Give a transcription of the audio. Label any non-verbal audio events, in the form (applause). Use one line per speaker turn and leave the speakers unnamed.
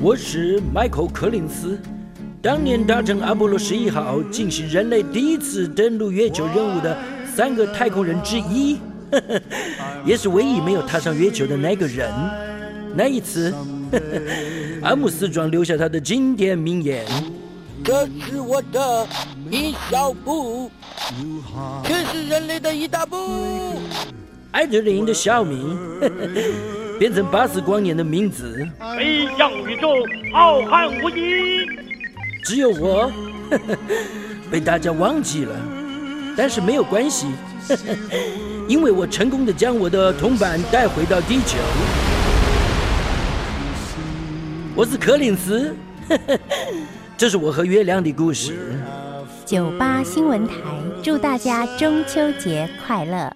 我是迈克·柯林斯，当年搭乘阿波罗十一号进行人类第一次登陆月球任务的三个太空人之一，呵呵，也是唯一没有踏上月球的那个人。那一次，(laughs) 阿姆斯壮留下他的经典名言：“
这是我的一小步，这是人类的一大步。”
艾德林的小名呵呵变成巴斯光年的名字，
飞向宇宙，浩瀚无垠。
只有我呵呵 (laughs) 被大家忘记了，但是没有关系，呵 (laughs) 呵因为我成功的将我的铜板带回到地球。我是柯林斯，呵 (laughs) 呵这是我和月亮的故事。
九八新闻台祝大家中秋节快乐。